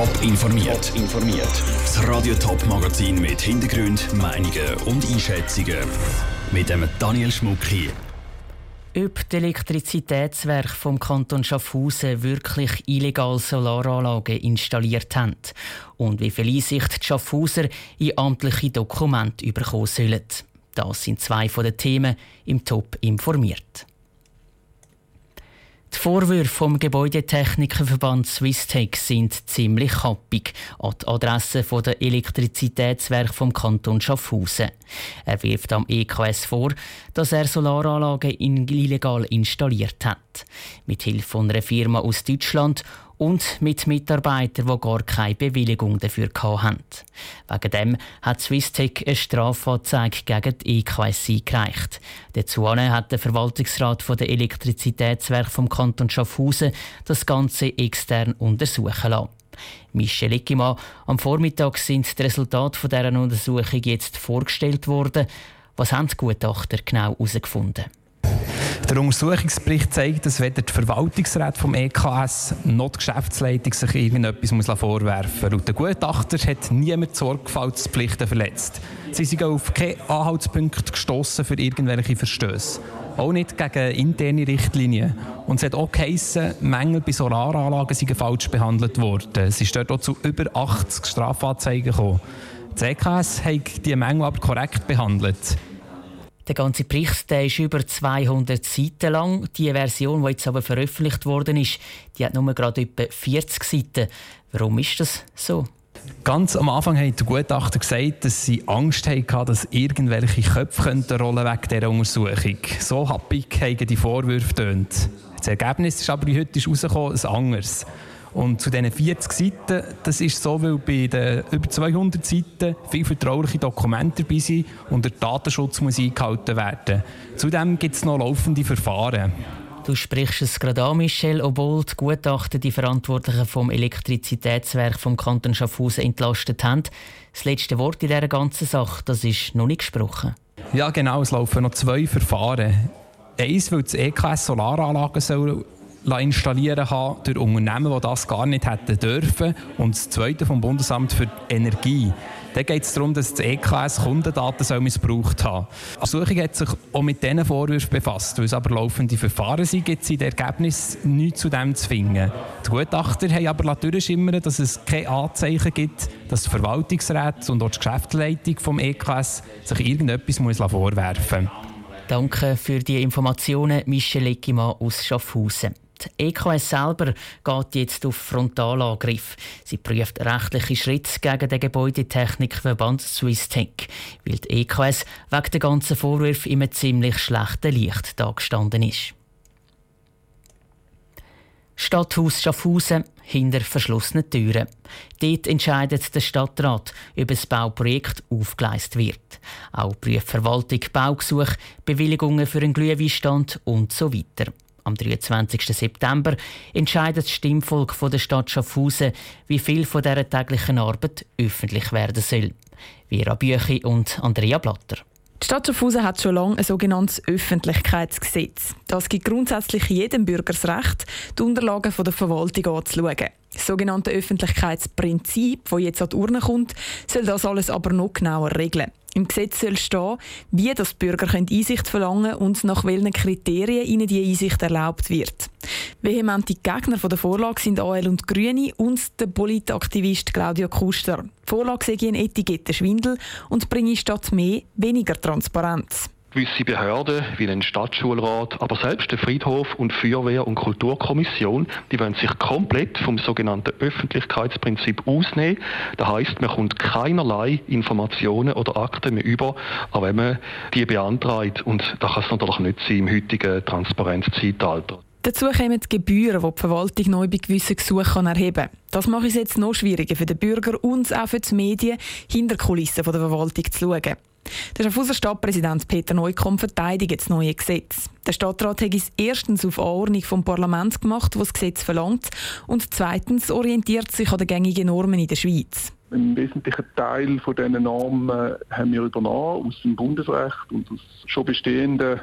Top informiert. informiert. Das Radio Top Magazin mit Hintergrund, Meinungen und Einschätzungen mit dem Daniel Schmuck hier. Ob die Elektrizitätswerke vom Kanton Schaffhausen wirklich illegal Solaranlagen installiert haben und wie viel Einsicht die Schaffhauser in amtliche Dokumente bekommen sollen. Das sind zwei von den Themen im Top informiert. Die Vorwürfe vom Gebäudetechnikerverband Swisstech sind ziemlich happig an die Adresse der Elektrizitätswerke vom Kanton Schaffhausen. Er wirft am EKS vor, dass er Solaranlagen illegal installiert hat. Mit Hilfe einer Firma aus Deutschland und mit Mitarbeitern, die gar keine Bewilligung dafür hatten. Wegen dem hat Swisstech eine Strafanzeige gegen die EKS eingereicht. Dazu hat der Verwaltungsrat der Elektrizitätswerke vom Kanton Schaffhausen das Ganze extern untersuchen lassen. Michel Ickimann, am Vormittag sind die Resultate dieser Untersuchung jetzt vorgestellt worden. Was haben die Gutachter genau herausgefunden? Der Untersuchungsbericht zeigt, dass weder die Verwaltungsräte vom EKS noch die Geschäftsleitung sich irgendetwas vorwerfen muss. Laut den Gutachter hat niemand Sorgfaltspflichten verletzt. Sie sind auf keine Anhaltspunkte gestoßen für irgendwelche Verstöße. Auch nicht gegen interne Richtlinien. Und es hat auch geheissen, Mängel bei Solaranlagen seien falsch behandelt worden. Es ist dort auch zu über 80 Strafanzeigen gekommen. Das EKS hat diese Mängel aber korrekt behandelt. Der ganze Bericht der ist über 200 Seiten lang. Die Version, die jetzt aber veröffentlicht worden ist, die hat nur gerade etwa 40 Seiten. Warum ist das so? Ganz am Anfang hat der Gutachter gesagt, dass sie Angst hatten, dass irgendwelche Köpfe rollen wegen dieser Untersuchung. So happig haben die Vorwürfe tönt. Das Ergebnis ist aber heute herausgekommen, ein anderes. Und zu diesen 40 Seiten, das ist so, weil bei den über 200 Seiten viele vertrauliche Dokumente dabei sind und der Datenschutz muss eingehalten werden. Zudem gibt es noch laufende Verfahren. Du sprichst es gerade an, Michel, obwohl die Gutachten die Verantwortlichen vom Elektrizitätswerk vom Kanton Schaffhausen entlastet haben. Das letzte Wort in dieser ganzen Sache, das ist noch nicht gesprochen. Ja, genau. Es laufen noch zwei Verfahren. Eins, weil das EKS Solaranlagen soll installieren haben durch Unternehmen, die das gar nicht hätten dürfen. Und das Zweite vom Bundesamt für Energie. Da geht es darum, dass das EKS Kundendaten soll missbraucht haben Die Untersuchung hat sich auch mit diesen Vorwürfen befasst. Weil es aber laufende Verfahren sind, gibt es in dem Ergebnis nichts zu dem zu finden. Die Gutachter haben aber durchschimmern, dass es keine Anzeichen gibt, dass die Verwaltungsrat und auch die Geschäftsleitung des EKS sich irgendetwas vorwerfen muss. Danke für die Informationen, Michel Eckimann aus Schaffhausen. Die EKS selber geht jetzt auf Frontalangriff. Sie prüft rechtliche Schritte gegen den Gebäudetechnikverband Swisstech, weil die EKS wegen der ganzen Vorwürfe in einem ziemlich schlechten Licht dargestanden ist. Stadthaus Schaffhausen hinter verschlossenen Türen. Dort entscheidet der Stadtrat, ob das Bauprojekt aufgeleistet wird. Auch prüft Verwaltung Baugesuche, Bewilligungen für einen Glühweinstand und so weiter. Am 23. September entscheidet das Stimmvolk der Stadt Schaffhausen, wie viel von dieser täglichen Arbeit öffentlich werden soll. Vera Büchi und Andrea Blatter. Die Stadt Schaffhausen hat schon lange ein sogenanntes Öffentlichkeitsgesetz. Das gibt grundsätzlich jedem Bürger das Recht, die Unterlagen der Verwaltung anzuschauen. Das sogenannte Öffentlichkeitsprinzip, das jetzt an die Urne kommt, soll das alles aber noch genauer regeln. Im Gesetz soll stehen, wie das Bürger Einsicht verlangen können und nach welchen Kriterien ihnen diese Einsicht erlaubt wird. Vehemente Gegner der Vorlage sind AL und Grüne und der Politaktivist Claudio Kuster. Die Vorlage sei ein Etikettenschwindel und bringe statt mehr weniger Transparenz. Gewisse Behörden, wie ein Stadtschulrat, aber selbst der Friedhof und Feuerwehr- und Kulturkommission, die wollen sich komplett vom sogenannten Öffentlichkeitsprinzip ausnehmen. Das heißt, man kommt keinerlei Informationen oder Akten mehr über, auch wenn man die beantragt. Und das kann es natürlich nicht sein im heutigen Transparenzzeitalter. Dazu kommen die Gebühren, die die Verwaltung neu bei gewissen Gesuchen erheben kann. Das macht es jetzt noch schwieriger für den Bürger und auch für die Medien, hinter Kulissen der Verwaltung zu schauen. Der Schaffhauser Stadtpräsident Peter Neukomm verteidigt das neue Gesetz. Der Stadtrat hat es erstens auf Anordnung vom Parlament gemacht, was das Gesetz verlangt, und zweitens orientiert sich an den gängigen Normen in der Schweiz. Ein wesentlicher Teil von diesen Normen haben wir übernommen aus dem Bundesrecht und aus schon bestehenden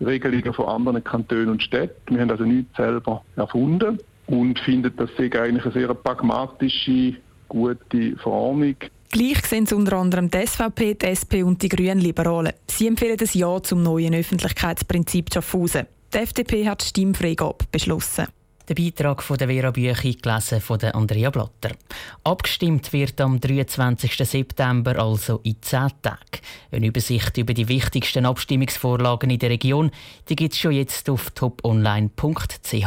Regelungen von anderen Kantonen und Städten. Wir haben also nichts selber erfunden. und findet, das sei eigentlich eine sehr pragmatische, gute Verordnung. Gleich sehen es unter anderem die SVP, die SP und die Grünen Liberalen. Sie empfehlen das Ja zum neuen Öffentlichkeitsprinzip Schaffhausen. Die FDP hat die Stimmfreigabe beschlossen. Der Beitrag von der Vera Büchi gelesen von der Andrea Blatter. Abgestimmt wird am 23. September, also in 10 Tagen. Eine Übersicht über die wichtigsten Abstimmungsvorlagen in der Region gibt es schon jetzt auf toponline.ch.